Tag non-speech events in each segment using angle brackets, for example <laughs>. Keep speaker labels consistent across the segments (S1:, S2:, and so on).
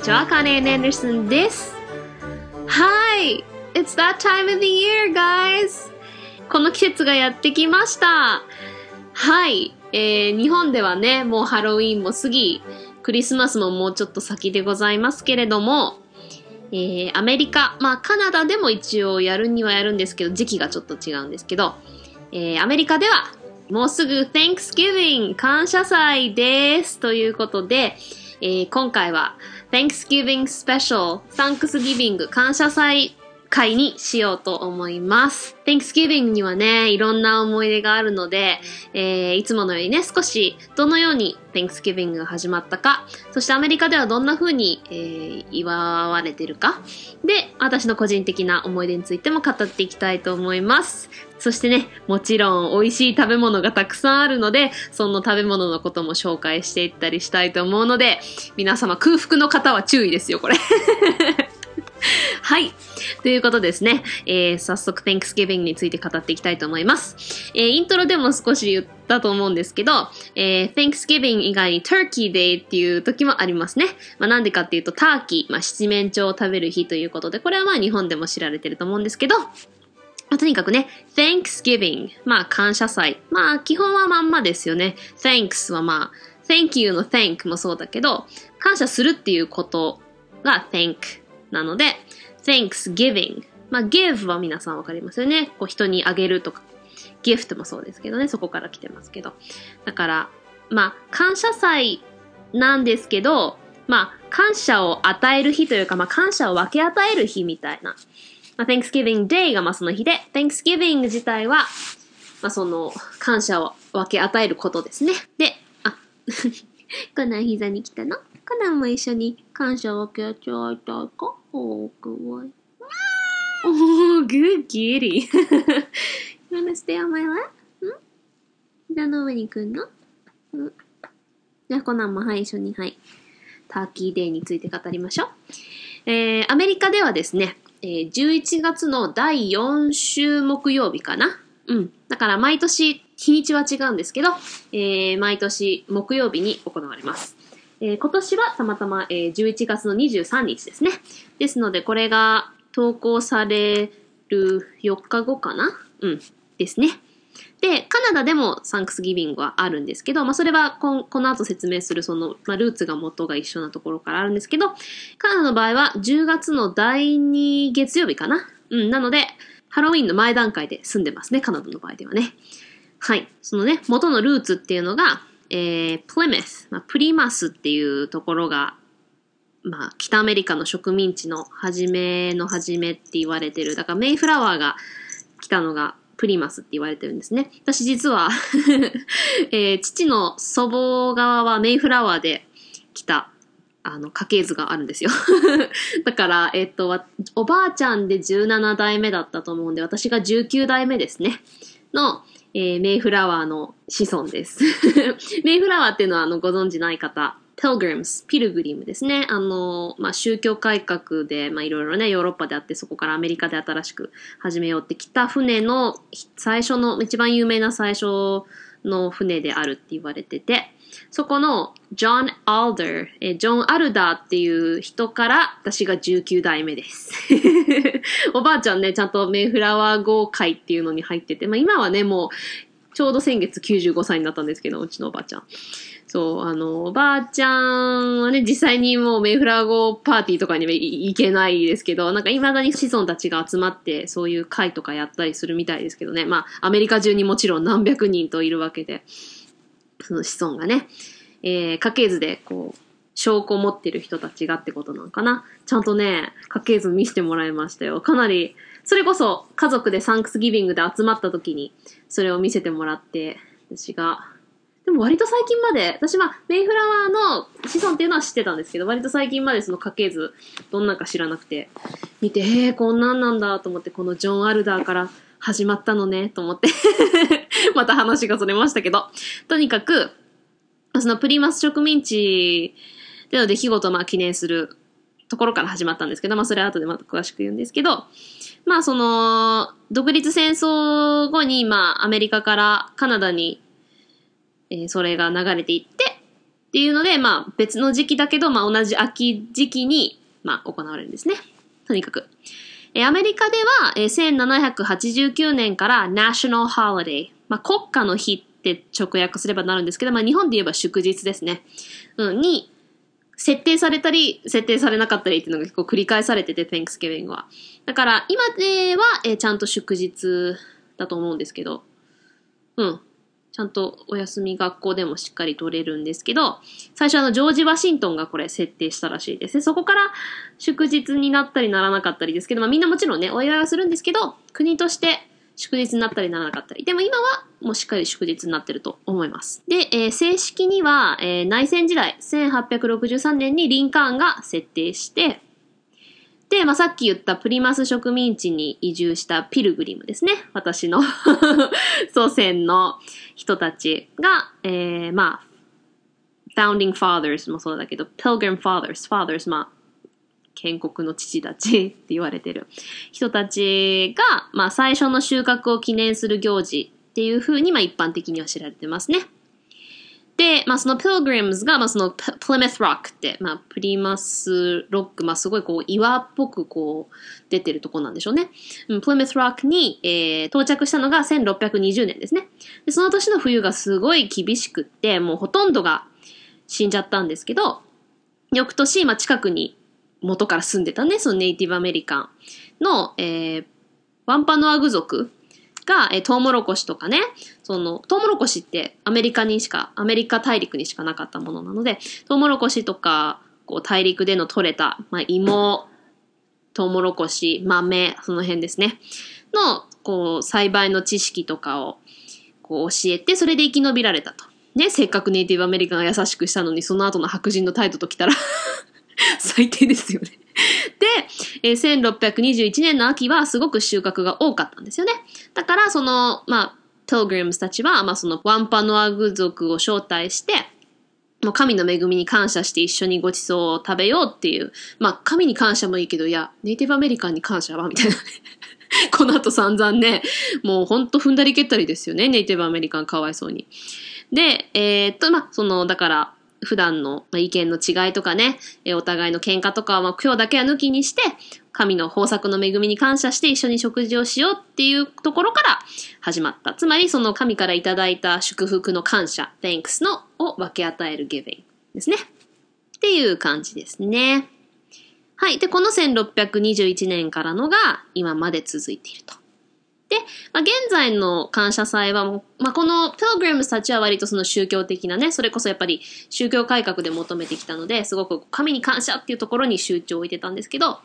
S1: にちは。カネン・アンダーソンです。Hi! It's that time of the year, guys! この季節がやってきました。はい。えー、日本ではね、もうハロウィンも過ぎ、クリスマスももうちょっと先でございますけれども、えー、アメリカ、まあカナダでも一応やるにはやるんですけど、時期がちょっと違うんですけど、えー、アメリカではもうすぐ Thanksgiving 感謝祭です。ということで、えー今回は Thanksgiving Special Thanksgiving 感謝祭会にしようと思います。Thanksgiving にはね、いろんな思い出があるので、えーいつものようにね、少しどのように Thanksgiving が始まったか、そしてアメリカではどんな風に、えー祝われてるか、で、私の個人的な思い出についても語っていきたいと思います。そしてね、もちろん美味しい食べ物がたくさんあるので、その食べ物のことも紹介していったりしたいと思うので、皆様空腹の方は注意ですよ、これ。<laughs> はい。ということですね。えー早速 Thanksgiving について語っていきたいと思います。えーイントロでも少し言ったと思うんですけど、えー Thanksgiving 以外に Turkey Day っていう時もありますね。まあなんでかっていうと、ターキー、まあ七面鳥を食べる日ということで、これはまあ日本でも知られてると思うんですけど、まあとにかくね、Thanksgiving、まあ感謝祭。まあ基本はまんまですよね。Thanks はまあ、Thank you の Thank もそうだけど、感謝するっていうことが Thank なので、Thanksgiving。まあ give は皆さんわかりますよね。こう人にあげるとか、gift もそうですけどね、そこから来てますけど。だから、まあ感謝祭なんですけど、まあ感謝を与える日というか、まあ感謝を分け与える日みたいな。まあ、Thanksgiving Day がまあその日で、Thanksgiving 自体は、まあその、感謝を分け与えることですね。で、あ、コナン膝に来たの？コナンも一緒に感謝を分け与えたいかおー、かわいい。おー、good kitty. you wanna stay on my lap? ん膝の上に来んの？うん。じゃあコナンもはい、一緒にはい。ターキーデーについて語りましょう。えー、アメリカではですね、えー11月の第4週木曜日かな？うん。だから毎年、日にちは違うんですけど、えー毎年木曜日に行われます。えー今年はたまたま、えー11月の23日ですね。ですので、これが投稿される4日後かな？うん。ですね。で、カナダでもサンクスギビングはあるんですけど、まあそれはここの後説明するその、まあルーツが元が一緒なところからあるんですけど、カナダの場合は10月の第2月曜日かな？うん、なので、ハロウィンの前段階で住んでますね、カナダの場合ではね。はい。そのね、元のルーツっていうのが、えー、プリメス、まあ、プリマスっていうところが、まあ、北アメリカの植民地の初めの初めって言われてる。だからメイフラワーが来たのがプリマスって言われてるんですね。私実は、<laughs> えー父の祖母側はメイフラワーで来た、あの、家系図があるんですよ。<laughs> だから、えっと、おばあちゃんで17代目だったと思うんで、私が19代目ですね。の、えーメイフラワーの子孫です。<laughs> メイフラワーっていうのは、あの、ご存知ない方、pilgrims、ピルグリムですね。あの、まあ、宗教改革で、ま、いろいろね、ヨーロッパであって、そこからアメリカで新しく始めようってきた船の最初の、一番有名な最初の船であるって言われてて、そこのジョン・アルダー、えジョン・アルダーっていう人から私が19代目です。<laughs> おばあちゃんね、ちゃんとメイフラワー号会っていうのに入ってて、まあ今はね、もうちょうど先月95歳になったんですけど、うちのおばあちゃん。そう、あの、おばあちゃんはね、実際にもうメイフラワー号パーティーとかには行けないですけど、なんか未だに子孫たちが集まって、そういう会とかやったりするみたいですけどね。まあ、アメリカ中にもちろん何百人といるわけで。その子孫がね、えー家系図でこう、証拠を持ってる人たちがってことなのかな。ちゃんとね、家系図見せてもらいましたよ。かなり、それこそ家族でサンクスギビングで集まった時に、それを見せてもらって、私が、でも割と最近まで、私はメイフラワーの子孫っていうのは知ってたんですけど、割と最近までその家系図、どんなか知らなくて、見て、えー、こんなんなんだと思って、このジョン・アルダーから始まったのね、と思って。<laughs> また話がそれましたけど。とにかく、そのプリマス植民地での出来事をまあ記念するところから始まったんですけど、まあそれは後でまた詳しく言うんですけど、まあその、独立戦争後にまあアメリカからカナダに、えーそれが流れていって、っていうので、まあ別の時期だけど、まあ同じ秋時期に、まあ行われるんですね。とにかく。えアメリカでは、え1789年から National Holiday、まあ国家の日って直訳すればなるんですけど、まあ日本で言えば祝日ですね。うん、に、設定されたり、設定されなかったりっていうのが結構繰り返されてて、Thanksgiving は。だから、今では、えー、ちゃんと祝日だと思うんですけど、うん。ちゃんとお休み学校でもしっかり取れるんですけど、最初あの、ジョージ・ワシントンがこれ設定したらしいです。そこから祝日になったりならなかったりですけど、まあみんなもちろんね、お祝いはするんですけど、国として祝日になったりならなかったり。でも今はもうしっかり祝日になってると思います。で、えー、正式には、えー、内戦時代、1863年にリンカーンが設定して、で、まあ、さっき言ったプリマス植民地に移住したピルグリムですね。私の <laughs> 祖先の人たちが、えー、まあ、Founding Fathers もそうだけど、Pilgrim Fathers, Fathers, まあ、建国の父たち <laughs> って言われてる人たちが、まあ、最初の収穫を記念する行事っていう風に、まあ、一般的には知られてますね。で、まあ、その Pilgrims が、まあ、その Plymouth Rock って、まあ、プリマスロック、まあ、すごいこう、岩っぽくこう、出てるとこなんでしょうね。Plymouth Rock に、えー、到着したのが1620年ですね。で、その年の冬がすごい厳しくって、もうほとんどが死んじゃったんですけど、翌年、まあ、近くに元から住んでたね、そのネイティブアメリカンの、えー、ワンパノアグ族が、えー、トウモロコシとかね、その、トウモロコシってアメリカにしか、アメリカ大陸にしかなかったものなので、トウモロコシとか、こう、大陸での取れた、まあ、芋、トウモロコシ、豆、その辺ですね。の、こう、栽培の知識とかを、こう、教えて、それで生き延びられたと。ね、せっかくネイティブアメリカンが優しくしたのに、その後の白人の態度ときたら <laughs> <laughs> 最低ですよねで、えー、1621年の秋はすごく収穫が多かったんですよね。だから、その、まあ、ト l グリムスたちは、まあ、そのワンパノアグ族を招待して、もう神の恵みに感謝して一緒にご馳走を食べようっていう。まあ、神に感謝もいいけど、いや、ネイティブアメリカンに感謝はみたいな。<laughs> この後散々ね、もうほんと踏んだり蹴ったりですよね、ネイティブアメリカンかわいそうに。で、えー、っと、まあ、その、だから、普段の意見の違いとかね、お互いの喧嘩とかは、まあ、今日だけは抜きにして、神の豊作の恵みに感謝して一緒に食事をしようっていうところから始まった。つまり、その神からいただいた祝福の感謝、thanks のを分け与える giving ですね。っていう感じですね。はい。で、この1621年からのが今まで続いていると。で、まあ、現在の感謝祭は、まあ、この Pilgrims たちは割とその宗教的なね、それこそやっぱり宗教改革で求めてきたので、すごく神に感謝っていうところに集中を置いてたんですけど、ま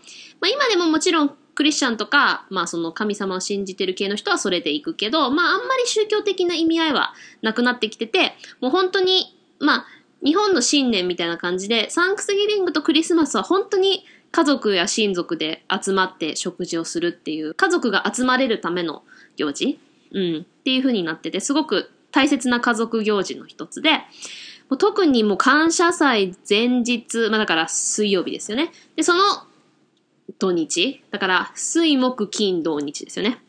S1: あ、今でももちろんクリスチャンとか、まあその神様を信じてる系の人はそれで行くけど、まああんまり宗教的な意味合いはなくなってきてて、もう本当に、まあ日本の新年みたいな感じで、サンクスギビングとクリスマスは本当に家族や親族で集まって食事をするっていう、家族が集まれるための行事？うん。っていう風になってて、すごく大切な家族行事の一つで、もう特にもう感謝祭前日、まあだから水曜日ですよね。で、その土日、だから水木金土日ですよね。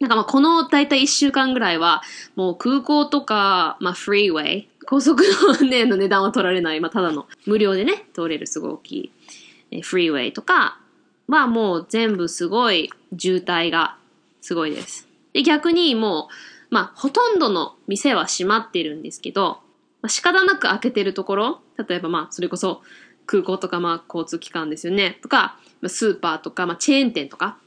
S1: なんかまあこの大体一週間ぐらいは、もう空港とか、まあフリーウェイ、高速のね、の値段は取られない、まあただの無料でね、通れるすごい大きいえフリーウェイとかはもう全部すごい渋滞がすごいです。で、逆にもう、まあ、ほとんどの店は閉まってるんですけど、まあ、仕方なく開けてるところ、例えばまあ、それこそ空港とかまあ、交通機関ですよね、とか、スーパーとか、まあ、チェーン店とか、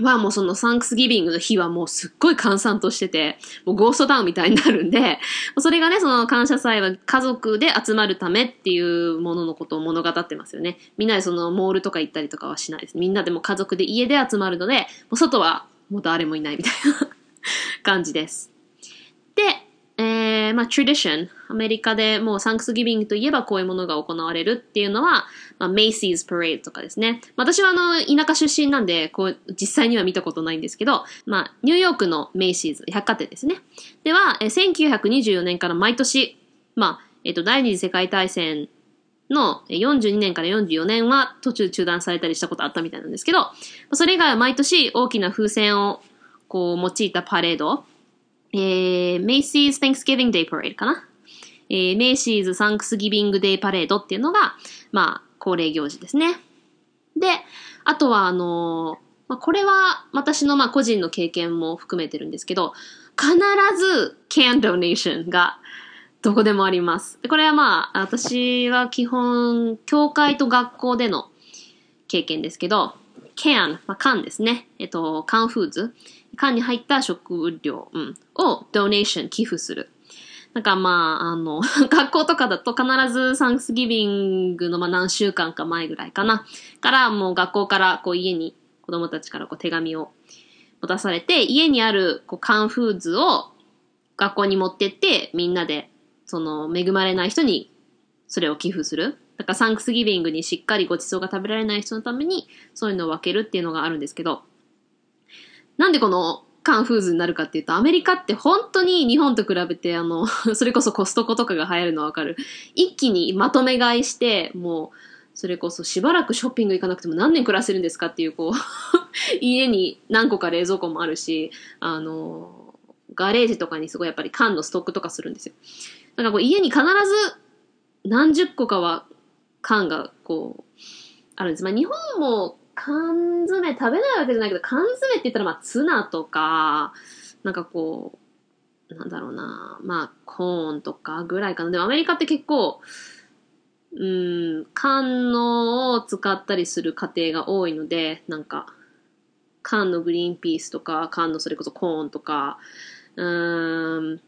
S1: はもうそのサンクスギビングの日はもうすっごい閑散としてて、もうゴーストタウンみたいになるんで、<laughs> それがね、その感謝祭は家族で集まるためっていうもののことを物語ってますよね。みんなでそのモールとか行ったりとかはしないです。みんなでも家族で家で集まるので、もう外はもう誰もいないみたいな <laughs> 感じです。で、えー、まあ、tradition。アメリカでもうサンクスギビングといえばこういうものが行われるっていうのは、まあ、メイシーズパレードとかですね。私はあの、田舎出身なんで、こう、実際には見たことないんですけど、まあ、ニューヨークのメイシーズ、百貨店ですね。では、え1924年から毎年、まあ、えっ、と、第二次世界大戦の42年から44年は途中中断されたりしたことあったみたいなんですけど、それ以外は毎年大きな風船をこう用いたパレード、えー、Macy's Thanksgiving Day Parade かなえー、メイシーズサンクスギビングデイパレードっていうのが、まあ、恒例行事ですね。で、あとは、あのーまあ、これは私のまあ個人の経験も含めてるんですけど、必ず can donation がどこでもあります。これはまあ、私は基本、教会と学校での経験ですけど、can、まあ、缶ですね。えっと、缶フーズ。缶に入った食料、うん、を donation、寄付する。なんかまあ、あの、<laughs> 学校とかだと必ずサンクスギビングのまあ何週間か前ぐらいかな。からもう学校からこう家に子供たちからこう手紙を持たされて、家にあるこうカンフーズを学校に持ってって、みんなでその恵まれない人にそれを寄付する。だからサンクスギビングにしっかりご馳走が食べられない人のためにそういうのを分けるっていうのがあるんですけど、なんでこのカンフーズになるかっていうと、アメリカって本当に日本と比べて、あの、<laughs> それこそコストコとかが流行るのわかる。一気にまとめ買いして、もう、それこそしばらくショッピング行かなくても何年暮らせるんですかっていう、こう <laughs> 家に何個か冷蔵庫もあるし、あの、ガレージとかにすごいやっぱり缶のストックとかするんですよ。だからこう家に必ず何十個かは缶がこう、あるんです。まあ日本も缶詰食べないわけじゃないけど、缶詰って言ったらまあツナとか、なんかこう、なんだろうな、まあコーンとかぐらいかな。でもアメリカって結構、うん、缶のを使ったりする家庭が多いので、なんか、缶のグリーンピースとか、缶のそれこそコーンとか、うん、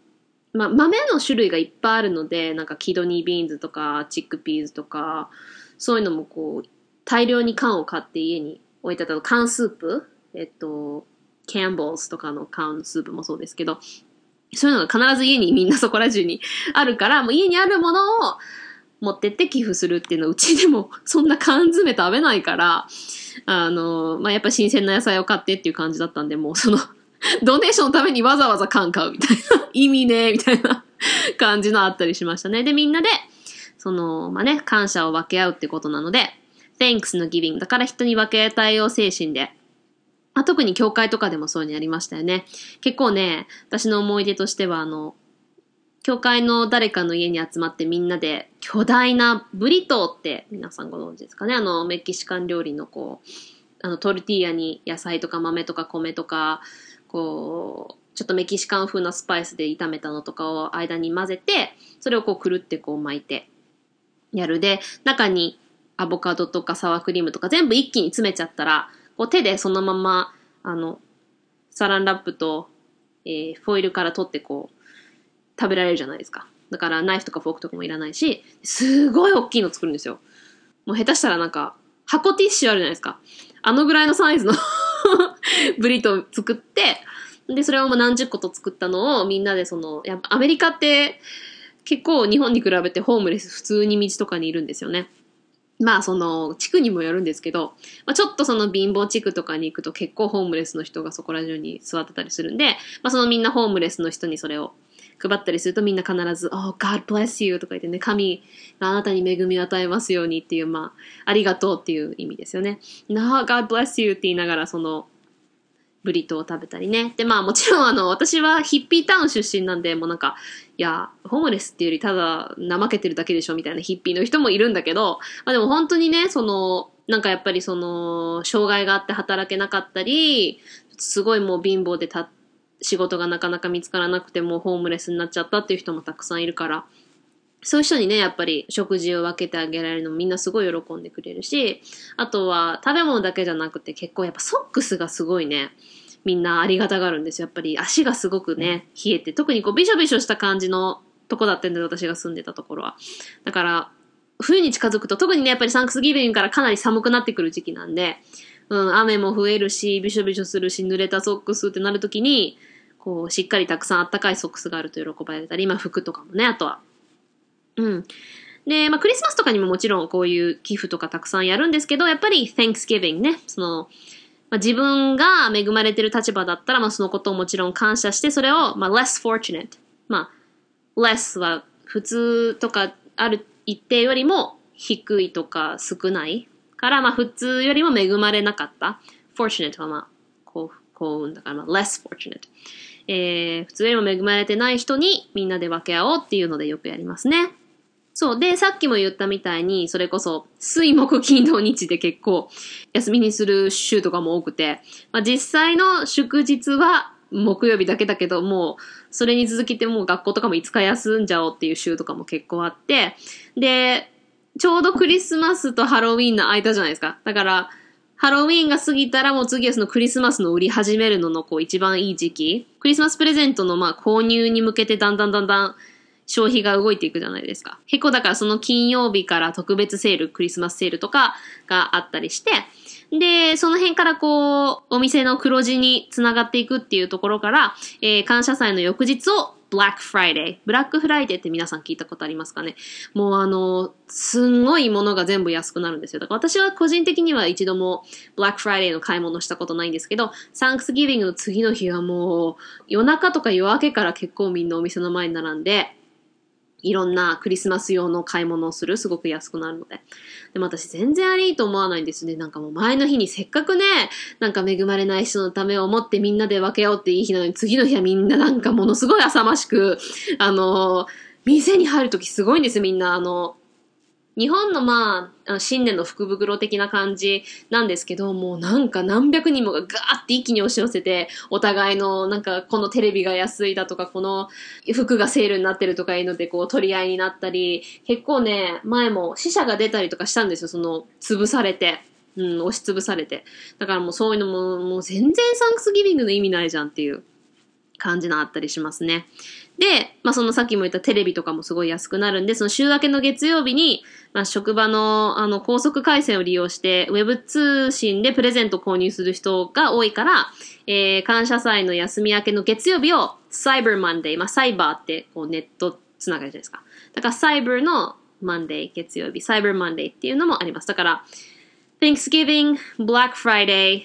S1: まあ、豆の種類がいっぱいあるので、なんかキドニービーンズとか、チックピーズとか、そういうのもこう、大量に缶を買って家に置いてあった缶スープ、えっと、キャンボーズとかの缶スープもそうですけど、そういうのが必ず家にみんなそこら中にあるから、もう家にあるものを持ってって寄付するっていうのは、うちでもそんな缶詰食べないから、あの、まあ、やっぱ新鮮な野菜を買ってっていう感じだったんで、もうその <laughs> ドネーションのためにわざわざ缶買うみたいな、意味ねみたいな感じのあったりしましたね。で、みんなで、その、まあ、ね、感謝を分け合うってことなので、thanks の giving だから人に分け与えよう精神で、まあ、特に教会とかでもそういうのやりましたよね。結構ね、私の思い出としては、あの、教会の誰かの家に集まってみんなで巨大なブリトーって皆さんご存知ですかね。あのメキシカン料理のこうあのトルティーヤに野菜とか豆とか米とかこうちょっとメキシカン風なスパイスで炒めたのとかを間に混ぜてそれをこうくるってこう巻いてやる。で中にアボカドとかサワークリームとか全部一気に詰めちゃったら、こう手でそのまま、あの、サランラップと、えー、フォイルから取ってこう、食べられるじゃないですか。だからナイフとかフォークとかもいらないし、すごい大きいの作るんですよ。もう下手したらなんか、箱ティッシュあるじゃないですか。あのぐらいのサイズの <laughs> ブリトー作って、で、それをもう何十個と作ったのをみんなでその、やっぱアメリカって結構日本に比べてホームレス普通に道とかにいるんですよね。まあその地区にもよるんですけど、まあ、ちょっとその貧乏地区とかに行くと結構ホームレスの人がそこら中に座ってたりするんで、まあそのみんなホームレスの人にそれを配ったりするとみんな必ず、Oh, God bless you とか言ってね、神があなたに恵みを与えますようにっていう、まあ、ありがとうっていう意味ですよね。No, God bless you って言いながらそのブリトーを食べたりね。で、まあもちろんあの、私はヒッピータウン出身なんで、もうなんか、いや、ホームレスっていうよりただ怠けてるだけでしょみたいなヒッピーの人もいるんだけど、まあでも本当にね、その、なんかやっぱりその、障害があって働けなかったり、すごいもう貧乏でた、仕事がなかなか見つからなくてもホームレスになっちゃったっていう人もたくさんいるから、そういう人にね、やっぱり食事を分けてあげられるのもみんなすごい喜んでくれるし、あとは食べ物だけじゃなくて結構やっぱソックスがすごいね、みんなありがたがるんですよ。やっぱり足がすごくね、冷えて、特にこうビショビショした感じのとこだったんで、私が住んでたところは。だから、冬に近づくと、特にね、やっぱりサンクスギビングからかなり寒くなってくる時期なんで、うん、雨も増えるし、びしょびしょするし、濡れたソックスってなるときに、こう、しっかりたくさんあったかいソックスがあると喜ばれたり、まあ服とかもね、あとはうん。で、まあ、クリスマスとかにももちろんこういう寄付とかたくさんやるんですけど、やっぱり Thanksgiving ね、その、まあ、自分が恵まれてる立場だったら、まあ、そのことをもちろん感謝して、それを、まあ、less fortunate。まあ、less は普通とかある一定よりも低いとか少ないから、まあ、普通よりも恵まれなかった。fortunate はまあ、幸幸運だから、まあ、less fortunate。えー、普通よりも恵まれてない人にみんなで分け合おうっていうのでよくやりますね。そう。で、さっきも言ったみたいに、それこそ、水木金土日で結構、休みにする週とかも多くて、まあ、実際の祝日は木曜日だけだけど、もう、それに続きてもう学校とかも5日休んじゃおうっていう週とかも結構あって、で、ちょうどクリスマスとハロウィンの間じゃないですか。だから、ハロウィンが過ぎたらもう次はそのクリスマスの売り始めるののこう一番いい時期。クリスマスプレゼントのまあ購入に向けてだんだんだんだん消費が動いていくじゃないですか。結構だからその金曜日から特別セール、クリスマスセールとかがあったりして、で、その辺からこう、お店の黒字につながっていくっていうところから、えー、感謝祭の翌日を Black Friday。ブラックフライデーって皆さん聞いたことありますかね？もうあの、すんごいものが全部安くなるんですよ。だから私は個人的には一度も Black Friday の買い物したことないんですけど、Thanksgiving の次の日はもう夜中とか夜明けから結構みんなお店の前に並んで、いろんなクリスマス用の買い物をする。すごく安くなるので。でも私全然ありいいと思わないんですね。なんかもう前の日にせっかくね、なんか恵まれない人のためを思ってみんなで分けようっていい日なのに、次の日はみんななんかものすごい浅ましく、あの、店に入るときすごいんですみんな。あの、日本のまあ、新年の福袋的な感じなんですけど、もうなんか何百人もがガーって一気に押し寄せて、お互いのなんかこのテレビが安いだとか、この服がセールになってるとかいうのでこう取り合いになったり、結構ね、前も死者が出たりとかしたんですよ、その潰されて。うん、押しつぶされて。だからもうそういうのも、もう全然サンクスギビングの意味ないじゃんっていう感じのあったりしますね。で、まあそのさっきも言ったテレビとかもすごい安くなるんで、その週明けの月曜日に、まあ職場のあの高速回線を利用して、ウェブ通信でプレゼント購入する人が多いから、えー、感謝祭の休み明けの月曜日をサイバーマンデー、まあサイバーってこうネットつながりじゃないですか。だからサイバーのマンデー、月曜日、サイバーマンデーっていうのもあります。だから、Thanksgiving, Black Friday,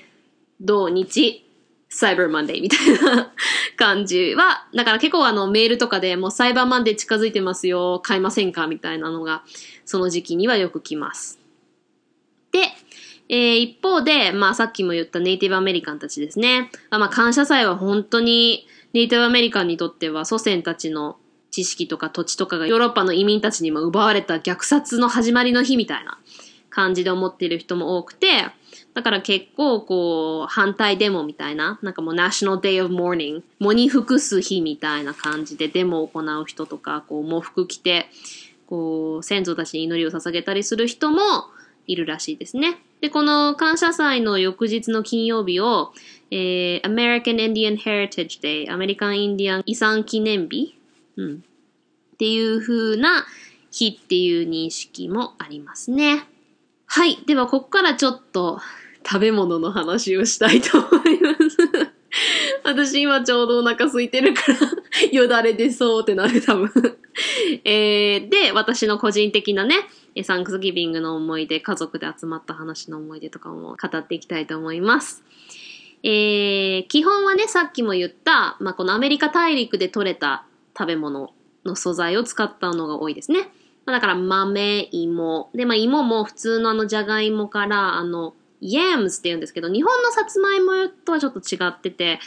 S1: 土日、サイバーマンデーみたいな感じは、だから結構あのメールとかでもうサイバーマンデー近づいてますよ、買いませんかみたいなのが、その時期にはよく来ます。で、えー、一方で、まあさっきも言ったネイティブアメリカンたちですね。まあ感謝祭は本当にネイティブアメリカンにとっては祖先たちの知識とか土地とかがヨーロッパの移民たちにも奪われた虐殺の始まりの日みたいな感じで思っている人も多くて、だから結構こう、反対デモみたいな、なんかもう National Day of Mourning、喪に服す日みたいな感じでデモを行う人とか、こう、喪服着て、こう、先祖たちに祈りを捧げたりする人もいるらしいですね。で、この感謝祭の翌日の金曜日を、えー、American Indian Heritage Day、アメリカンインディアン遺産記念日、うん、っていう風な日っていう認識もありますね。はい。では、ここからちょっと食べ物の話をしたいと思います。<laughs> 私今ちょうどお腹空いてるから <laughs> よだれ出そうってなる多分 <laughs> えー、で、私の個人的なね、サンクスギビングの思い出、家族で集まった話の思い出とかも語っていきたいと思います。えー、基本はね、さっきも言った、まあ、このアメリカ大陸で採れた食べ物の素材を使ったのが多いですね。まあ、だから豆、芋。で、まあ、芋も普通のあの、じゃがいもから、あの、yams って言うんですけど、日本のさつまいもとはちょっと違ってて、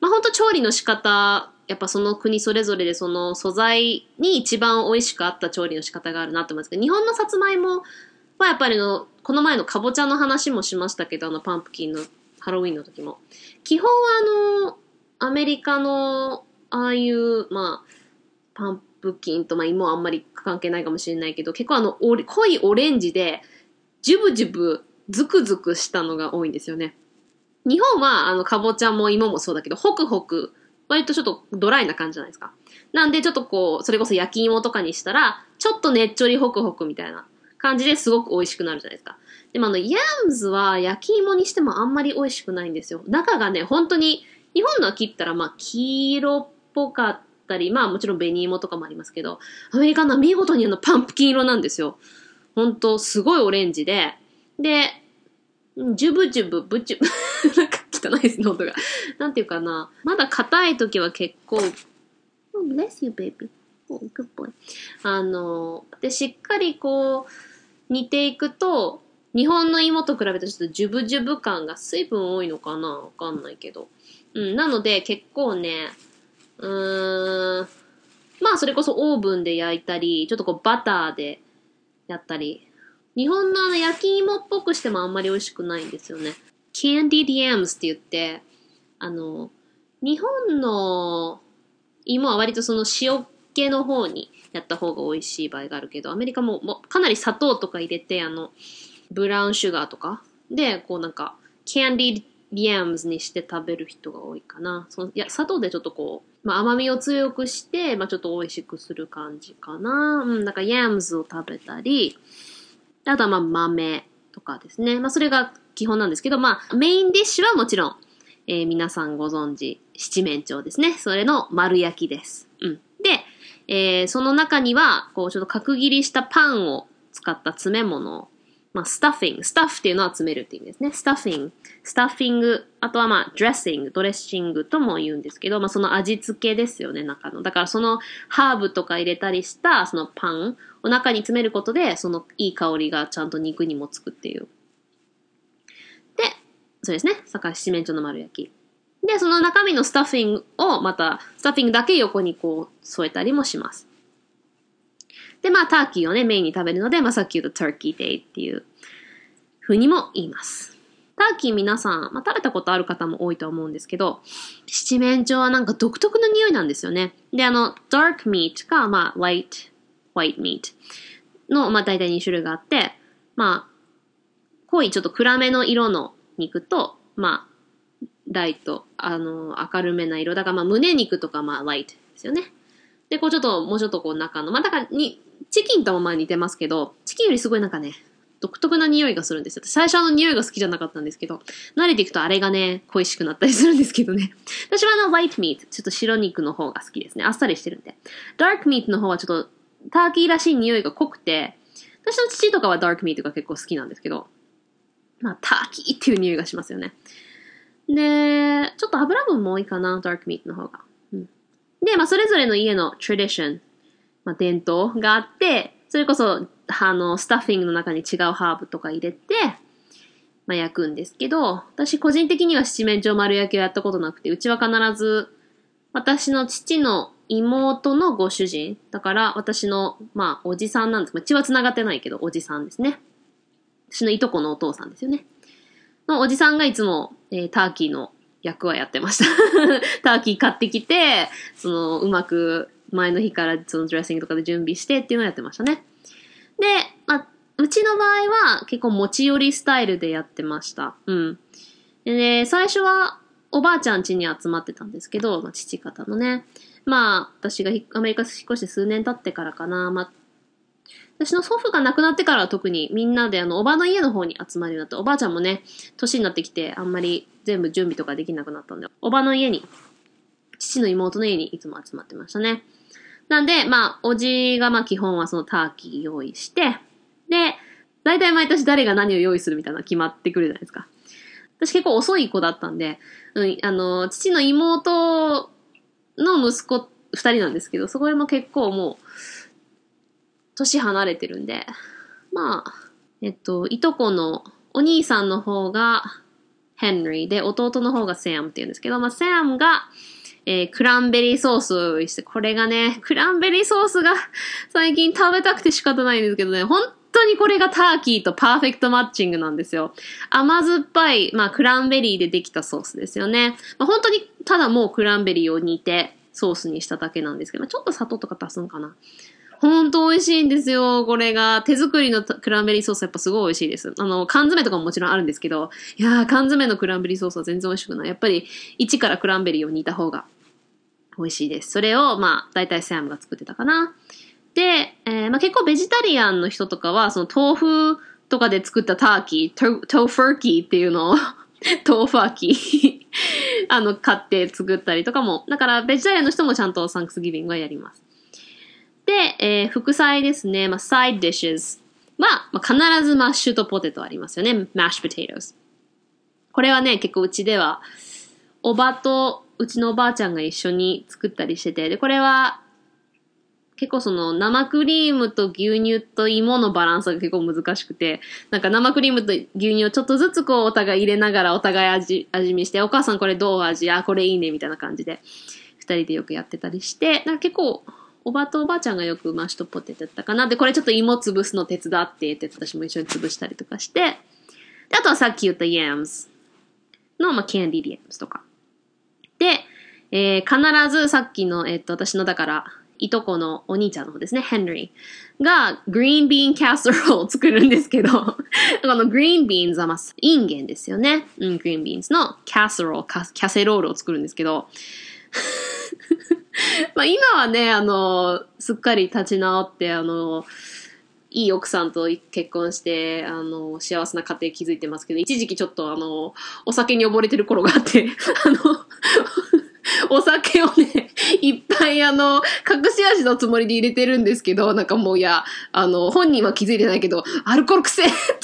S1: まあ本当調理の仕方、やっぱその国それぞれでその素材に一番美味しく合った調理の仕方があるなと思いますけど、日本のさつまいもはやっぱりの、この前のかぼちゃの話もしましたけど、あのパンプキンのハロウィンの時も。基本はあの、アメリカのああいう、まあ、パンプキンと、まあ芋はあんまり関係ないかもしれないけど、結構あの、濃いオレンジで、ジュブジュブズクズクしたのが多いんですよね。日本は、あの、かぼちゃも芋もそうだけど、ホクホク、割とちょっとドライな感じじゃないですか。なんでちょっとこう、それこそ焼き芋とかにしたら、ちょっとねっちょりホクホクみたいな感じですごく美味しくなるじゃないですか。でもあの、ヤムズは焼き芋にしてもあんまり美味しくないんですよ。中がね、本当に、日本のは切ったらまあ黄色っぽかったり、まあもちろん紅芋とかもありますけど、アメリカのは見事にあのパンプキン色なんですよ。本当すごいオレンジで、で、ジュブジュブ、ブチュブ、<laughs> なんか汚いです、喉が。なんていうかな。まだ硬い時は結構、oh, bless you, baby. Oh, good boy. あの、で、しっかりこう、煮ていくと、日本の芋と比べてちょっとジュブジュブ感が水分多いのかなわかんないけど。うん、なので結構ね、うん。まあ、それこそオーブンで焼いたり、ちょっとこうバターでやったり。日本のあの焼き芋っぽくしてもあんまり美味しくないんですよね。candied yams って言って、あの、日本の芋は割とその塩気の方にやった方が美味しい場合があるけど、アメリカももかなり砂糖とか入れて、あの、ブラウンシュガーとかで、こうなんか、candied yams にして食べる人が多いかな。そのいや、砂糖でちょっとこう、まあ甘みを強くして、まあちょっと美味しくする感じかな。うん、だから yams を食べたり、あとはまあ豆とかですね。まあそれが基本なんですけど、まあメインディッシュはもちろん、えー皆さんご存知、七面鳥ですね。それの丸焼きです。うん。で、えーその中には、こうちょっと角切りしたパンを使った詰め物まあ、スタッフィング。スタッフっていうのは詰めるっていう意味ですね。スタッフィング。スタッフィング。あとはまあ、ドレッシング。ドレッシングとも言うんですけど、まあ、その味付けですよね、中の。だからそのハーブとか入れたりした、そのパンを中に詰めることで、そのいい香りがちゃんと肉にもつくっていう。で、そうですね。坂七面鳥の丸焼き。で、その中身のスタッフィングをまた、スタッフィングだけ横にこう添えたりもします。で、まあ、ターキーをね、メインに食べるので、まあ、さっき言った Turkey Day っていう風にも言います。ターキー皆さん、まあ、食べたことある方も多いと思うんですけど、七面鳥はなんか独特の匂いなんですよね。で、あの、dark meat か、まあ、light, white meat の、まあ、大体2種類があって、まあ、濃いちょっと暗めの色の肉と、まあ、ライト、あの、明るめな色。だからまあ、胸肉とかまあ、ライトですよね。で、こうちょっと、もうちょっとこう中の、まあだからに、チキンともまあ似てますけど、チキンよりすごいなんかね、独特な匂いがするんですよ。最初あの匂いが好きじゃなかったんですけど、慣れていくとあれがね、恋しくなったりするんですけどね。<laughs> 私はあの、ホワイトミート、ちょっと白肉の方が好きですね。あっさりしてるんで。ダークミートの方はちょっと、ターキーらしい匂いが濃くて、私の父とかはダークミートが結構好きなんですけど、まあ、ターキーっていう匂いがしますよね。で、ちょっと油分も多いかな、ダークミートの方が。で、まあ、それぞれの家の tradition、まあ、伝統があって、それこそ、あの、スタッフィングの中に違うハーブとか入れて、まあ、焼くんですけど、私個人的には七面鳥丸焼きをやったことなくて、うちは必ず、私の父の妹のご主人、だから私の、まあ、おじさんなんです。まあ、血は繋がってないけど、おじさんですね。私のいとこのお父さんですよね。のおじさんがいつも、えーターキーの役はやってました。<laughs> ターキー買ってきて、その、うまく前の日からそのドレッシングとかで準備してっていうのをやってましたね。で、まあ、うちの場合は結構持ち寄りスタイルでやってました。うん。でね、最初はおばあちゃん家に集まってたんですけど、まあ、父方のね。まあ、私がアメリカ引っ越して数年経ってからかな。まあ、私の祖父が亡くなってからは特にみんなであの、おばの家の方に集まるようになって、おばあちゃんもね、年になってきてあんまり全部準備とかできなくなったんで、おばの家に、父の妹の家にいつも集まってましたね。なんで、まあ、おじがまあ基本はそのターキー用意して、で、大体毎年誰が何を用意するみたいなの決まってくるじゃないですか。私結構遅い子だったんで、うん、あの、父の妹の息子二人なんですけど、そこでも結構もう、年離れてるんで、まあ、えっと、いとこのお兄さんの方がヘンリーで、弟の方がサムって言うんですけど、まあ、サムが、えークランベリーソースを用意して、これがね、クランベリーソースが <laughs> 最近食べたくて仕方ないんですけどね、本当にこれがターキーとパーフェクトマッチングなんですよ。甘酸っぱい、まあ、クランベリーでできたソースですよね。まあ、本当にただもうクランベリーを煮てソースにしただけなんですけど、まあ、ちょっと砂糖とか足すんかな。ほんと美味しいんですよ、これが。手作りのクランベリーソースやっぱすごい美味しいです。あの、缶詰とかももちろんあるんですけど、いやー、缶詰のクランベリーソースは全然美味しくない。やっぱり、一からクランベリーを煮た方が美味しいです。それを、まあ、大体サムが作ってたかな。で、えーまあ、結構ベジタリアンの人とかは、その豆腐とかで作ったターキー、ト Tofurky っていうのを、 Tofurky あの、買って作ったりとかも、だからベジタリアンの人もちゃんと Thanksgiving はやります。で、えー副菜ですね。まあ、side dishes は、まあ、必ず mashed potato ありますよね。mashed potatoes。これはね、結構うちでは、おばとうちのおばあちゃんが一緒に作ったりしてて、で、これは、結構その生クリームと牛乳と芋のバランスが結構難しくて、なんか生クリームと牛乳をちょっとずつこうお互い入れながらお互い味、味見して、お母さんこれどう味？あ、これいいねみたいな感じで。二人でよくやってたりして、なんか結構、おばとおばあちゃんがよくマッシュとポテトやったかな。で、これちょっと芋潰すの手伝ってって私も一緒に潰したりとかして、であとはさっき言った yams の、まあ、 candied yams とか。で、えー必ずさっきの、えっと、私のだから、いとこのお兄ちゃんの方ですね、ヘンリーが、 green bean casserole を作るんですけど、<laughs> この green beans は、まあ、インゲンですよね。うん、 green beans の casserole、キャセロールを作るんですけど、<laughs> まあ今はね、あの、すっかり立ち直って、あの、いい奥さんと結婚して、あの、幸せな家庭築いてますけど、一時期ちょっとあの、お酒に溺れてる頃があって、<laughs> あの、お酒をね、いっぱいあの、隠し味のつもりで入れてるんですけど、なんかもういや、あの、本人は気づいてないけど、アルコール癖っていう、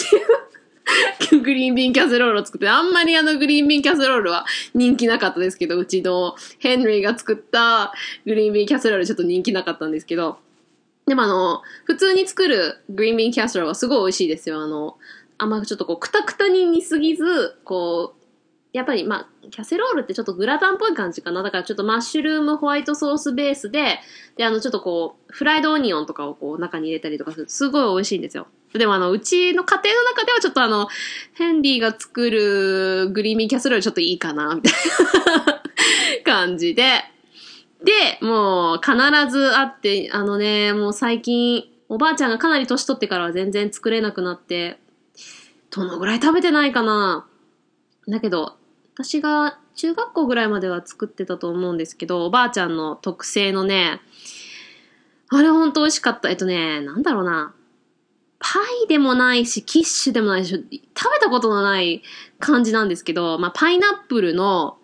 S1: <laughs> グリーンビンキャセロールを作って、あんまりあのグリーンビンキャスロールは人気なかったですけど、うちのヘンリーが作ったグリーンビンキャセロールちょっと人気なかったんですけど、でもあの、普通に作るグリーンビンキャスロールはすごい美味しいですよ。あの、あんまちょっとこう、くたくたに煮すぎず、こう、やっぱりまあ、キャセロールってちょっとグラタンっぽい感じかな。だからちょっとマッシュルームホワイトソースベースで、で、あの、ちょっとこう、フライドオニオンとかをこう、中に入れたりとかすると、すごい美味しいんですよ。でもあの、うちの家庭の中ではちょっとあの、ヘンリーが作るグリーンビーキャセロールちょっといいかな、みたいな感じで。で、もう必ずあって、あのね、もう最近、おばあちゃんがかなり年取ってからは全然作れなくなって、どのぐらい食べてないかな。だけど、私が中学校ぐらいまでは作ってたと思うんですけど、おばあちゃんの特製のね、あれほんと美味しかった。えっとね、なんだろうな。パイでもないし、キッシュでもないし、食べたことのない感じなんですけど、まあ、パイナップルの、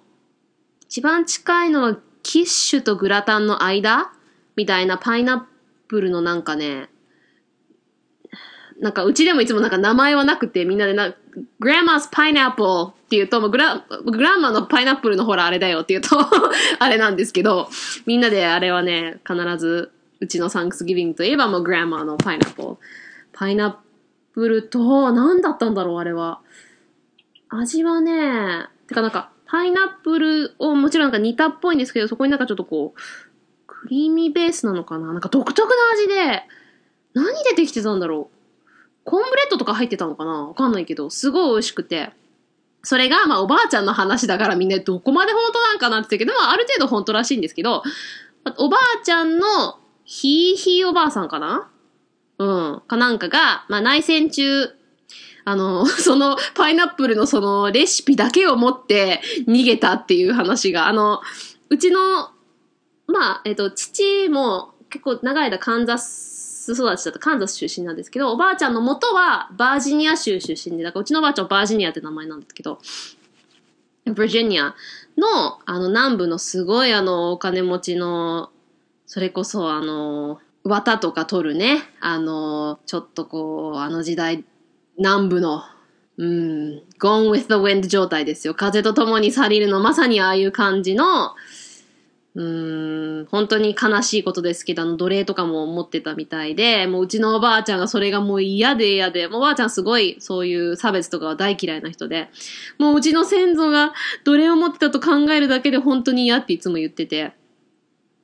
S1: 一番近いのはキッシュとグラタンの間みたいなパイナップルのなんかね、なんかうちでもいつもなんか名前はなくてみんなでな、グラマーズパイナップルって言うと、もうグラ、グランマのパイナップルのほらあれだよって言うと <laughs> あれなんですけど、みんなであれはね、必ずうちのサンクスギビングといえばもうグランマのパイナップル。パイナップルと、何だったんだろうあれは。味はね、てかなんか、パイナップルをもちろんなんか煮たっぽいんですけど、そこになんかちょっとこう、クリーミーベースなのかな？なんか独特な味で、何でできてたんだろう？コーンブレッドとか入ってたのかな？わかんないけど、すごい美味しくて。それが、まあ、おばあちゃんの話だからみんなどこまで本当なんかなって言ったけど、まあ、ある程度本当らしいんですけど、おばあちゃんのひいひいおばあさんかな？うん。かなんかが、まあ、内戦中、あの、<laughs> その、パイナップルのその、レシピだけを持って逃げたっていう話が、あの、うちの、まあ、えっと、父も結構長い間カンザス育ちだった、カンザス出身なんですけど、おばあちゃんの元はバージニア州出身で、だからうちのおばあちゃんバージニアって名前なんですけど、バージニアの、あの、南部のすごいあの、お金持ちの、それこそあの、綿とか取るね、あの、ちょっとこう、あの時代、南部の、うん、gone with the wind 状態ですよ。風と共に去りるの、まさにああいう感じの、うん、本当に悲しいことですけど、あの奴隷とかも持ってたみたいで、もううちのおばあちゃんがそれがもう嫌で嫌で、もうおばあちゃんすごいそういう差別とかは大嫌いな人で、もううちの先祖が奴隷を持ってたと考えるだけで本当に嫌っていつも言ってて、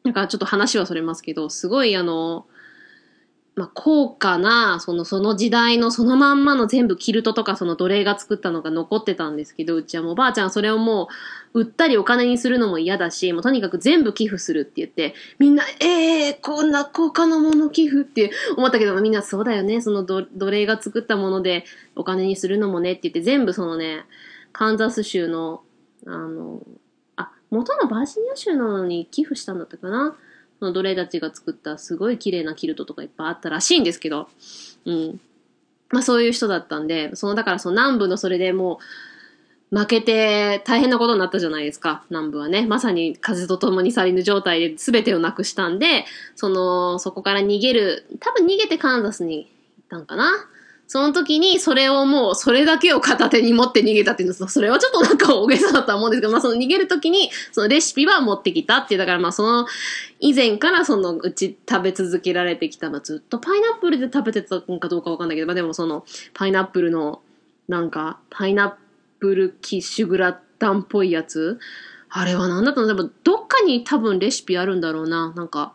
S1: なんかちょっと話はそれますけど、すごいあの、まあ、高価な、その、その時代のそのまんまの全部キルトとかその奴隷が作ったのが残ってたんですけど、うちはもうばあちゃんそれをもう、売ったりお金にするのも嫌だし、もうとにかく全部寄付するって言って、みんな、ええー、こんな高価なもの寄付って思ったけど、みんなそうだよね、その奴隷が作ったものでお金にするのもねって言って、全部そのね、カンザス州の、あの、あ、元のバージニア州なのに寄付したんだったかなの奴隷たちが作ったすごい綺麗なキルトとかいっぱいあったらしいんですけど、うん。まあそういう人だったんで、そのだからその南部のそれでもう負けて大変なことになったじゃないですか、南部はね。まさに風と共に去りぬ状態で全てをなくしたんで、その、そこから逃げる、多分逃げてカンザスに行ったんかなその時にそれをもうそれだけを片手に持って逃げたっていうのそれはちょっとなんか大げさだとは思うんですけど、まあその逃げる時にそのレシピは持ってきたっていう、だからまあその以前からそのうち食べ続けられてきた、まあずっとパイナップルで食べてたのかどうかわかんないけど、まあでもそのパイナップルのなんかパイナップルキッシュグラタンっぽいやつあれは何だったの？でもどっかに多分レシピあるんだろうな。なんか、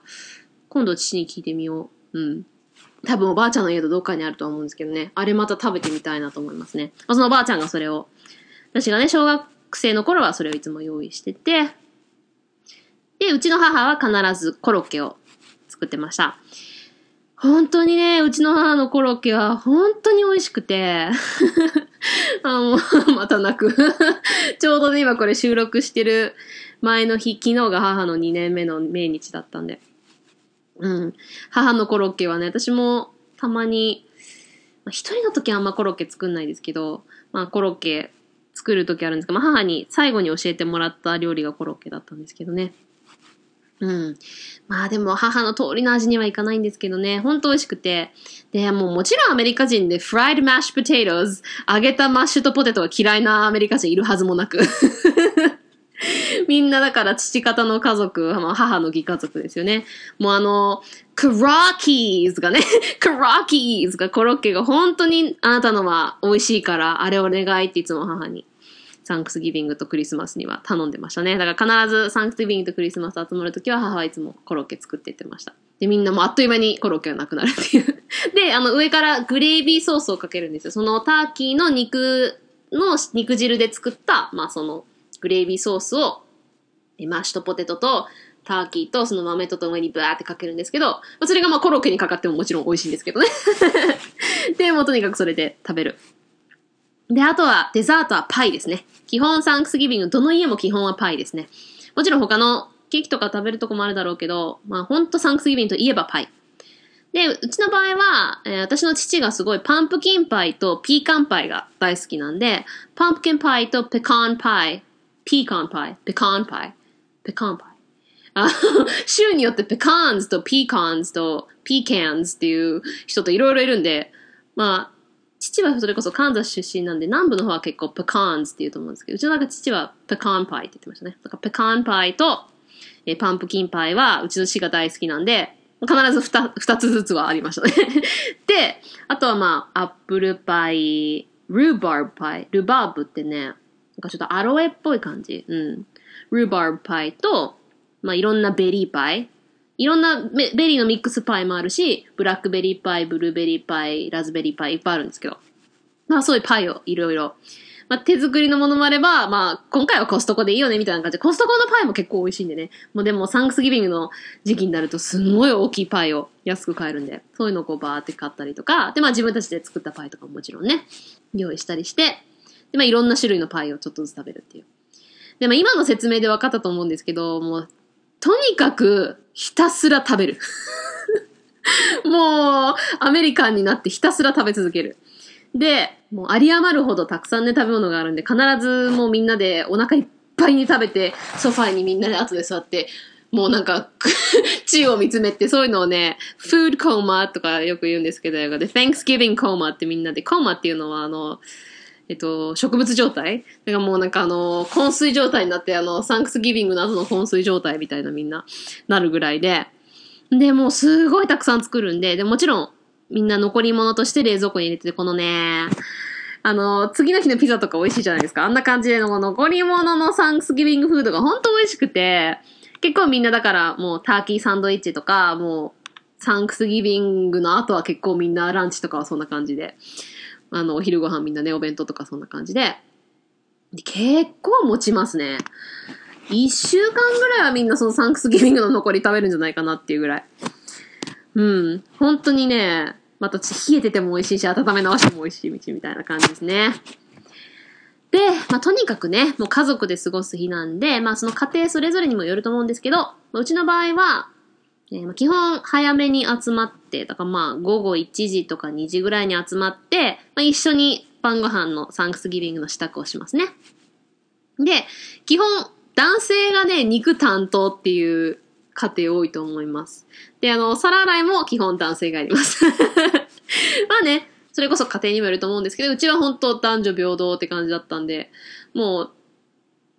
S1: 今度父に聞いてみよう。うん。多分おばあちゃんの家とどっかにあると思うんですけどね。あれまた食べてみたいなと思いますね。まあ、そのおばあちゃんがそれを、私がね、小学生の頃はそれをいつも用意してて、で、うちの母は必ずコロッケを作ってました。本当にね、うちの母のコロッケは本当に美味しくて、<laughs> あもう、また泣く <laughs> ちょうどね、今これ収録してる前の日、昨日が母の2年目の命日だったんで。うん。母のコロッケはね、私もたまに、まあ、一人の時はあんまコロッケ作んないですけど、まあコロッケ作る時あるんですけど、まあ母に最後に教えてもらった料理がコロッケだったんですけどね。うん。まあでも母の通りの味にはいかないんですけどね、ほんと美味しくて。で、もうもちろんアメリカ人で fried mashed potatoes 揚げたマッシュとポテトが嫌いなアメリカ人いるはずもなく。<laughs> みんなだから父方の家族、母の義家族ですよね。もうあの、クロッキーズがね、クロッキーズがコロッケが本当にあなたのは美味しいからあれお願いっていつも母にサンクスギビングとクリスマスには頼んでましたね。だから必ずサンクスギビングとクリスマス集まるときは母はいつもコロッケ作ってってました。で、みんなもあっという間にコロッケがなくなるっていう。<laughs> で、あの上からグレービーソースをかけるんですよ。そのターキーの肉の肉汁で作った、まあそのグレービーソースを mashed potato とターキーとその豆とと上にブワーってかけるんですけど、それがまあコロッケにかかってももちろん美味しいんですけどね。<laughs> で、もうとにかくそれで食べる。で、あとはデザートはパイですね。基本 Thanksgiving、どの家も基本はパイですね。もちろん他のケーキとか食べるとこもあるだろうけど、まあほんと Thanksgiving といえばパイ。で、うちの場合は、えー、私の父がすごいパンプキンパイと pecan pie が大好きなんで、パンプキンパイと pecan pie、pecan pie、pecan pie、pecan pie。あ州によって pecans と pecans と pecans っていう人といろいろいるんで、まあ、父はそれこそカンザス出身なんで、南部の方は結構 pecans って言うと思うんですけど、うちのなんか父は pecan pie って言ってましたね。だから pecan pie と、えパンプキンパイはうちの父が大好きなんで、必ず二二つずつはありましたね <laughs> で、あとはまあ、アップルパイ、 rhubarb pie。ルバーブってね、なんかちょっとアロエっぽい感じ。うん。 rhubarb pie と、まあいろんなベリーパイ。いろんなベリーのミックスパイもあるし、ブラックベリーパイ、ブルーベリーパイ、ラズベリーパイいっぱいあるんですけど。まあそういうパイをいろいろ。まあ手作りのものもあれば、まあ今回はコストコでいいよねみたいな感じで、コストコのパイも結構美味しいんでね。もうでも Thanksgiving の時期になるとすんごい大きいパイを安く買えるんで、そういうのをこうバーって買ったりとか、でまあ自分たちで作ったパイとかももちろんね、用意したりして、でまあいろんな種類のパイをちょっとずつ食べるっていう。でも今の説明で分かったと思うんですけど、もうとにかくひたすら食べる。<laughs> もう、アメリカンになってひたすら食べ続ける。で、もう有り余るほどたくさんね食べ物があるんで、必ずもうみんなでお腹いっぱいに食べて、ソファーにみんなで後で座って、もうなんか <laughs> 宙を見つめて、そういうのをね、フードコーマとかよく言うんですけど、で、Thanksgiving コーマってみんなで、コーマっていうのはあの、えっと、植物状態？だからもうなんかあの、昏睡状態になって、あの、サンクスギビングなどの昏睡状態みたいなみんな、なるぐらいで、で、もうすごいたくさん作るんで、で、もちろん、みんな残り物として冷蔵庫に入れてて、このね、あの、次の日のピザとか美味しいじゃないですか。あんな感じでの残り物のサンクスギビングフードが本当美味しくて、結構みんなだからもうターキーサンドイッチとか、もうサンクスギビングの後は結構みんなランチとかはそんな感じで。あの、お昼ご飯みんなね、お弁当とかそんな感じで。で結構持ちますね。一週間ぐらいはみんなそのサンクスギビングの残り食べるんじゃないかなっていうぐらい。うん。本当にね、また冷えてても美味しいし、温め直しても美味しい道みたいな感じですね。で、まあ、とにかくね、もう家族で過ごす日なんで、まあ、その家庭それぞれにもよると思うんですけど、うちの場合は、えー、基本早めに集まって、だからまあ午後1時とか2時ぐらいに集まって、まあ、一緒に晩ご飯のサンクスギビングの支度をしますね。で、基本男性がね、肉担当っていう家庭多いと思います。で、あの、お皿洗いも基本男性がやります。<laughs> まあね、それこそ家庭にもよると思うんですけど、うちは本当男女平等って感じだったんで、もう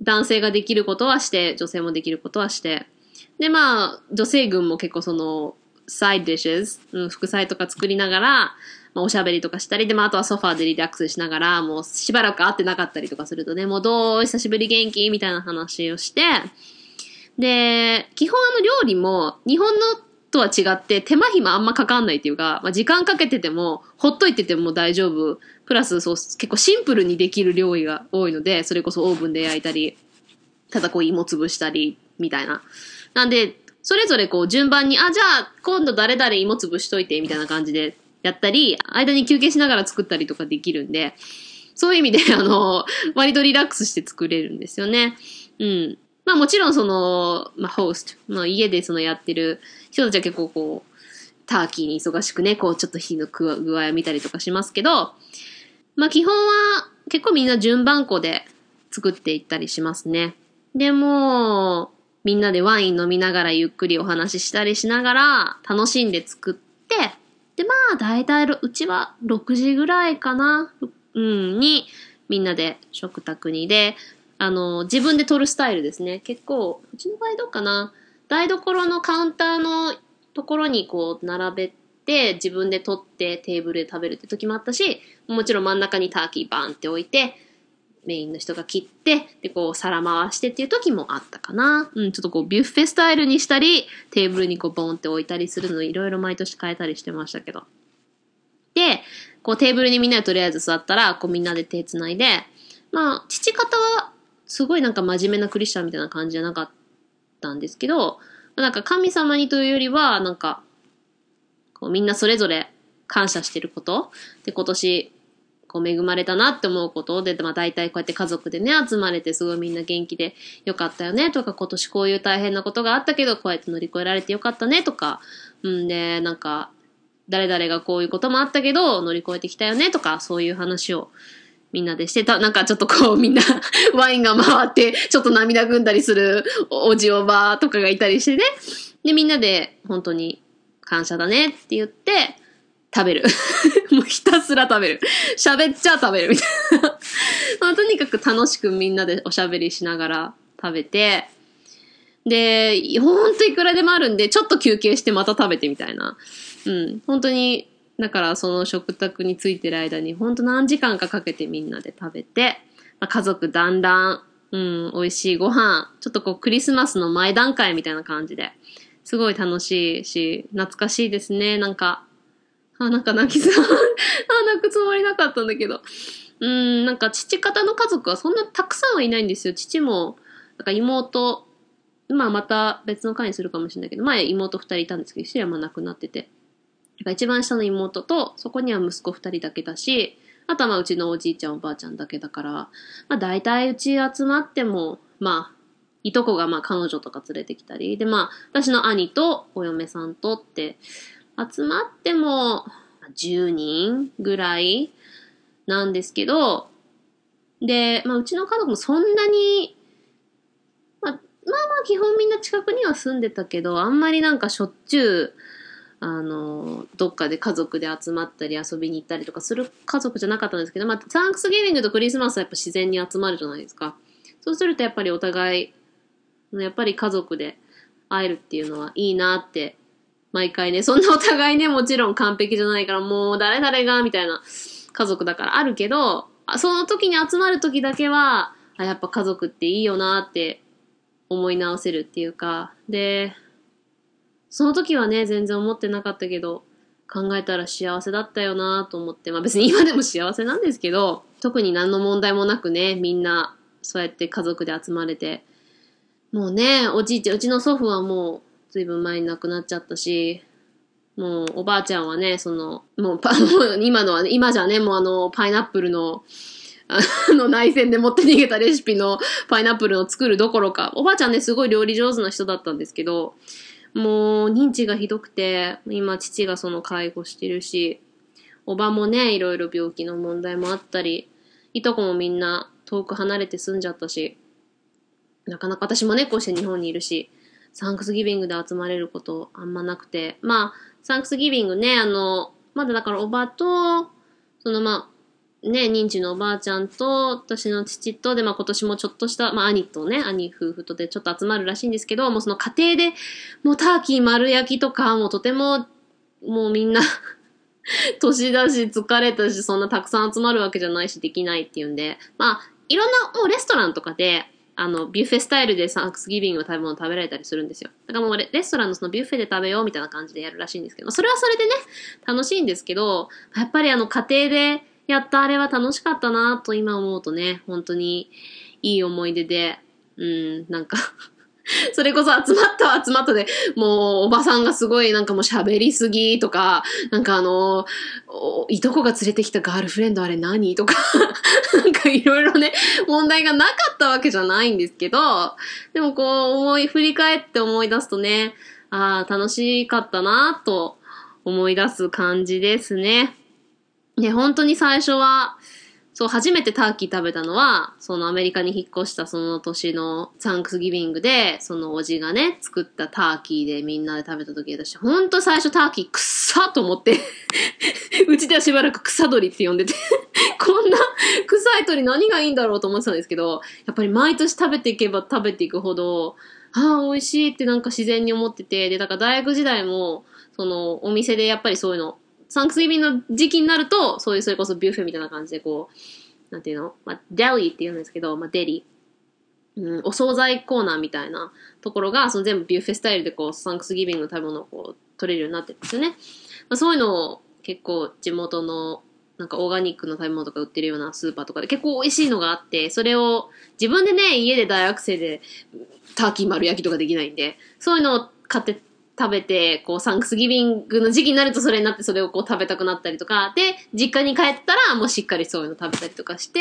S1: 男性ができることはして、女性もできることはして、で、まあ、女性軍も結構その、サイドディッシュ、うん、副菜とか作りながら、まあ、おしゃべりとかしたり、で、まあ、あとはソファーでリラックスしながら、もうしばらく会ってなかったりとかするとね、もうどう久しぶり元気？みたいな話をして、で、基本あの料理も日本のとは違って手間暇あんまかかんないっていうか、まあ、時間かけてても、ほっといてても大丈夫。プラスそう、結構シンプルにできる料理が多いので、それこそオーブンで焼いたり、ただこう芋潰したり、みたいな。なんで、それぞれこう順番に、あ、じゃあ今度誰々芋潰しといて、みたいな感じでやったり、間に休憩しながら作ったりとかできるんで、そういう意味で、あの、割とリラックスして作れるんですよね。うん。まあもちろんその、まあホースト、まあ家でそのやってる人たちは結構こう、ターキーに忙しくね、こうちょっと火の具合を見たりとかしますけど、まあ基本は結構みんな順番こで作っていったりしますね。でも、みんなでワイン飲みながらゆっくりお話ししたりしながら楽しんで作って、でまあ大体うちは6時ぐらいかな、うん、にみんなで食卓にで、あの、自分で撮るスタイルですね。結構、うちの場合どうかな。台所のカウンターのところにこう並べて、自分で撮ってテーブルで食べるって時もあったし、もちろん真ん中にターキーバンって置いて、メインの人が切って、で、こう皿回してっていう時もあったかな。うん、ちょっとこうビュッフェスタイルにしたり、テーブルにこうボンって置いたりするのいろいろ毎年変えたりしてましたけど。で、こうテーブルにみんなでとりあえず座ったら、こうみんなで手繋いで、まあ、父方はすごいなんか真面目なクリスチャンみたいな感じじゃなかったんですけど、なんか神様にというよりは、なんか、こうみんなそれぞれ感謝してること、で今年、こう恵まれたなって思うことで、まあ大体こうやって家族でね、集まれてすごいみんな元気でよかったよねとか、今年こういう大変なことがあったけど、こうやって乗り越えられてよかったねとか、うんで、なんか、誰々がこういうこともあったけど、乗り越えてきたよねとか、そういう話をみんなでしてた、なんかちょっとこうみんな <laughs> ワインが回って、ちょっと涙ぐんだりするおじおばとかがいたりしてね。で、みんなで本当に感謝だねって言って、食べる。すら食べる。喋っちゃ食べるみたいな <laughs> まあ。とにかく楽しくみんなでおしゃべりしながら食べて、で、ほんといくらでもあるんで、ちょっと休憩してまた食べてみたいな。うん。本当にだからその食卓についてる間にほんと何時間かかけてみんなで食べて、まあ、家族団らん、うん、美味しいご飯、ちょっとこうクリスマスの前段階みたいな感じで、すごい楽しいし、懐かしいですね、なんか。あ、なんか泣きそう。あ、泣くつもりなかったんだけど。うん、なんか父方の家族はそんなたくさんはいないんですよ。父も、なんか妹、まあまた別の回にするかもしれないけど、前妹二人いたんですけど、一人はまあ亡くなってて。一番下の妹と、そこには息子二人だけだし、あとはまあうちのおじいちゃんおばあちゃんだけだから、まあ大体うち集まっても、まあ、いとこがまあ彼女とか連れてきたり、でまあ私の兄とお嫁さんとって集まっても10人ぐらいなんですけど、で、まあうちの家族もそんなに、まあまあまあ基本みんな近くには住んでたけど、あんまりなんかしょっちゅうあの、どっかで家族で集まったり遊びに行ったりとかする家族じゃなかったんですけど、まあ、サンクスギビングとクリスマスはやっぱ自然に集まるじゃないですか。そうするとやっぱりお互い、やっぱり家族で会えるっていうのはいいなって、毎回ね、そんなお互いね、もちろん完璧じゃないから、もう誰々が、みたいな家族だからあるけど、その時に集まる時だけは、あ、やっぱ家族っていいよなって思い直せるっていうか、で、その時はね、全然思ってなかったけど、考えたら幸せだったよなと思って、まあ別に今でも幸せなんですけど、特に何の問題もなくね、みんなそうやって家族で集まれて、もうね、おじいちゃん、うちの祖父はもうう随分前に亡くなっちゃったし、もうおばあちゃんはね、その、もうパ、<laughs> 今のはね、今じゃね、もうあの、パイナップルの、あの内戦で持って逃げたレシピのパイナップルを作るどころか、おばあちゃんね、すごい料理上手な人だったんですけど、もう認知がひどくて、今父がその介護してるし、おばもね、いろいろ病気の問題もあったり、いとこもみんな遠く離れて住んじゃったし、なかなか私もね、こうして日本にいるし、サンクスギビングで集まれることあんまなくて、まあ、サンクスギビングね、あの、まだだからおばと、そのまあ、ね、認知のおばあちゃんと、私の父と、で、まあ今年もちょっとした、まあ兄とね、兄夫婦とでちょっと集まるらしいんですけど、もうその家庭で、もうターキー丸焼きとか、もうとても、もうみんな <laughs> 年だし疲れたし、そんなたくさん集まるわけじゃないし、できないっていうんで、まあ、いろんな、もうレストランとかで、あの、ビュッフェスタイルでサンクスギビングの食べ物食べられたりするんですよ。だからもうレレストランのそのビュッフェで食べようみたいな感じでやるらしいんですけど、それはそれでね、楽しいんですけど、やっぱりあの家庭でやったあれは楽しかったなと今思うとね、本当にいい思い出で、うん、なんか <laughs> それこそ集まったは集まったで、もうおばさんがすごいなんかもう喋りすぎとか、なんかあの、いとこが連れてきたガールフレンドあれ何とか、<laughs> なんかいろいろね、問題がなかったわけじゃないんですけど、でもこう思い、振り返って思い出すとね、ああ、楽しかったなと思い出す感じですね。ね、本当に最初は、そう、初めてターキー食べたのは、そのアメリカに引っ越したその年のサンクスギビングで、そのおじがね、作ったターキーでみんなで食べた時だし、ほんと最初ターキーくっさと思って <laughs> うちではしばらく草鳥って呼んでて <laughs> こんな臭い鳥何がいいんだろうと思ってたんですけど、やっぱり毎年食べていけば食べていくほど、ああ、美味しいってなんか自然に思ってて、で、だから大学時代も、そのお店でやっぱりそういうのサンクスギビングの時期になると、そういうそれこそビュッフェみたいな感じでこう、なんていうの？まあ、デリーって言うんですけど、まあ、デリ。うん、お惣菜コーナーみたいなところが、その全部ビュッフェスタイルでこう、サンクスギビングの食べ物をこう、取れるようになってるんですよね。まあ、そういうのを結構地元のなんかオーガニックの食べ物とか売ってるようなスーパーとかで結構美味しいのがあって、それを自分でね、家で大学生でターキー丸焼きとかできないんで、そういうのを買って食べて、こう、サンクスギビングの時期になるとそれになってそれをこう食べたくなったりとか、で、実家に帰ったらもうしっかりそういうの食べたりとかして、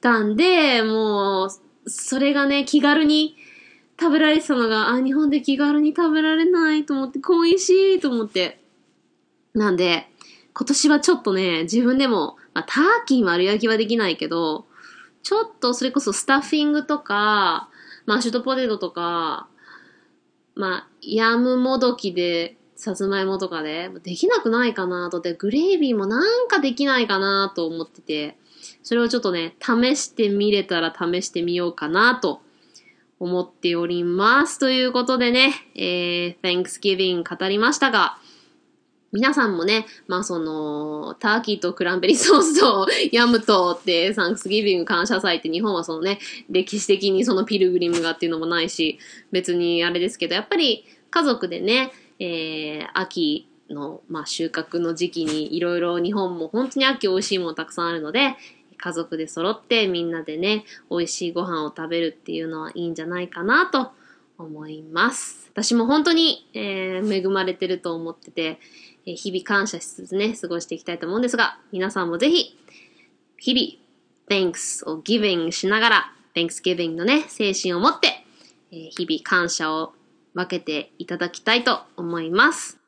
S1: たんで、もう、それがね、気軽に食べられてたのが、あ、日本で気軽に食べられないと思って、恋しいと思って。なんで、今年はちょっとね、自分でも、まあ、ターキー丸焼きはできないけど、ちょっとそれこそスタッフィングとか、マッシュドポテトとか、まあ、ヤムもどきで、さつまいもとかで、できなくないかなとで、グレービーもなんかできないかなと思ってて、それをちょっとね、試してみれたら試してみようかなと思っております。ということでね、えー、Thanksgiving 語りましたが、皆さんもね、まあその、ターキーとクランベリーソースとヤムとってサンクスギビング感謝祭って日本はそのね、歴史的にそのピルグリムがっていうのもないし、別にあれですけど、やっぱり家族でね、えー、秋の、まあ、収穫の時期にいろいろ日本も本当に秋美味しいものたくさんあるので、家族で揃ってみんなでね、美味しいご飯を食べるっていうのはいいんじゃないかなと思います。私も本当に、えー、恵まれてると思ってて、え日々感謝しつつね、過ごしていきたいと思うんですが、皆さんもぜひ、日々、thanks を giving しながら、thanksgiving のね、精神を持って、え日々感謝を分けていただきたいと思います。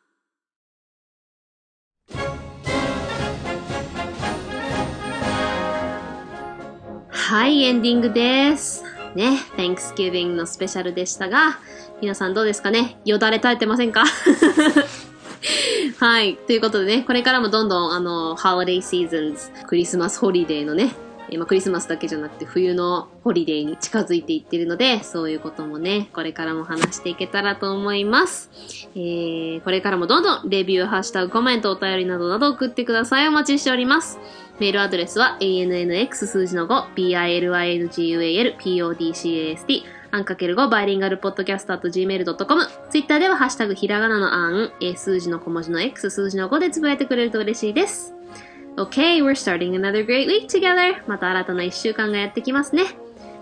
S1: はい、エンディングです。ね、Thanksgiving のスペシャルでしたが、皆さんどうですかね？よだれ垂れてませんか？<laughs> はい。ということでね、これからもどんどん、あの、 holiday seasons、クリスマスホリデーのね、えまあ、クリスマスだけじゃなくて冬のホリデーに近づいていってるので、そういうこともね、これからも話していけたらと思います。えー、これからもどんどんレビュー、ハッシュタグ、コメント、お便りなどなど送ってください。お待ちしております。メールアドレスは annx 数字の5 bilingual podcast アンかける5バイリンガルポッドキャスト gmail.com。ツイッターではハッシュタグひらがなのアン、数字の小文字の X、数字の5でつぶやいてくれると嬉しいです。Okay, we're starting another great week together. また新たな一週間がやってきますね。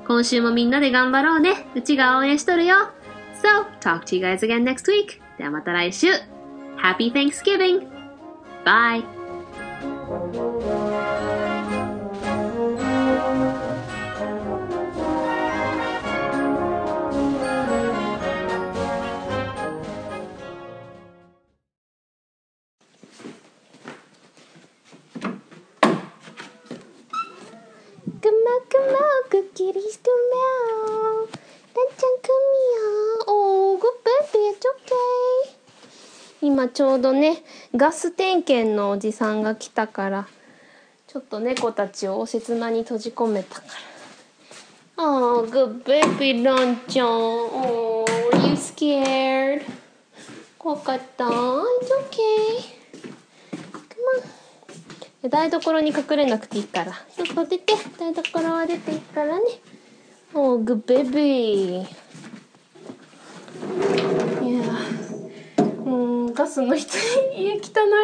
S1: 今週もみんなで頑張ろうね。うちが応援しとるよ。So, talk to you guys again next week. ではまた来週。Happy Thanksgiving! Bye! ちょうどね、ガス点検のおじさんが来たから、ちょっと猫たちをおせつまに閉じ込めたから。Oh, good baby, ランちゃん。Oh, you scared? 怖かった ?It's okay? Come on. 台所に隠れなくていいから。外出て、台所は出ていいからね。
S2: Oh, good baby. もうガスの人に家汚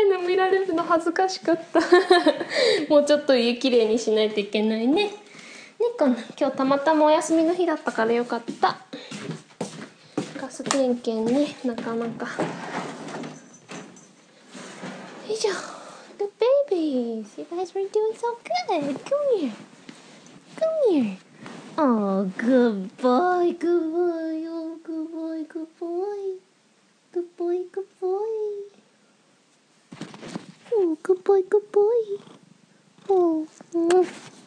S2: いの見られるの恥ずかしかったもうちょっと家きれいにしないといけないねねこの今日たまたまお休みの日だったからよかったガス点検ねなかなかよいしょ Good babies You guys were doing so good Come here Come here Oh, good boy, good boy, oh, good boy, good boy. Good boy, good boy. Oh, good boy, good boy. Oh, mm.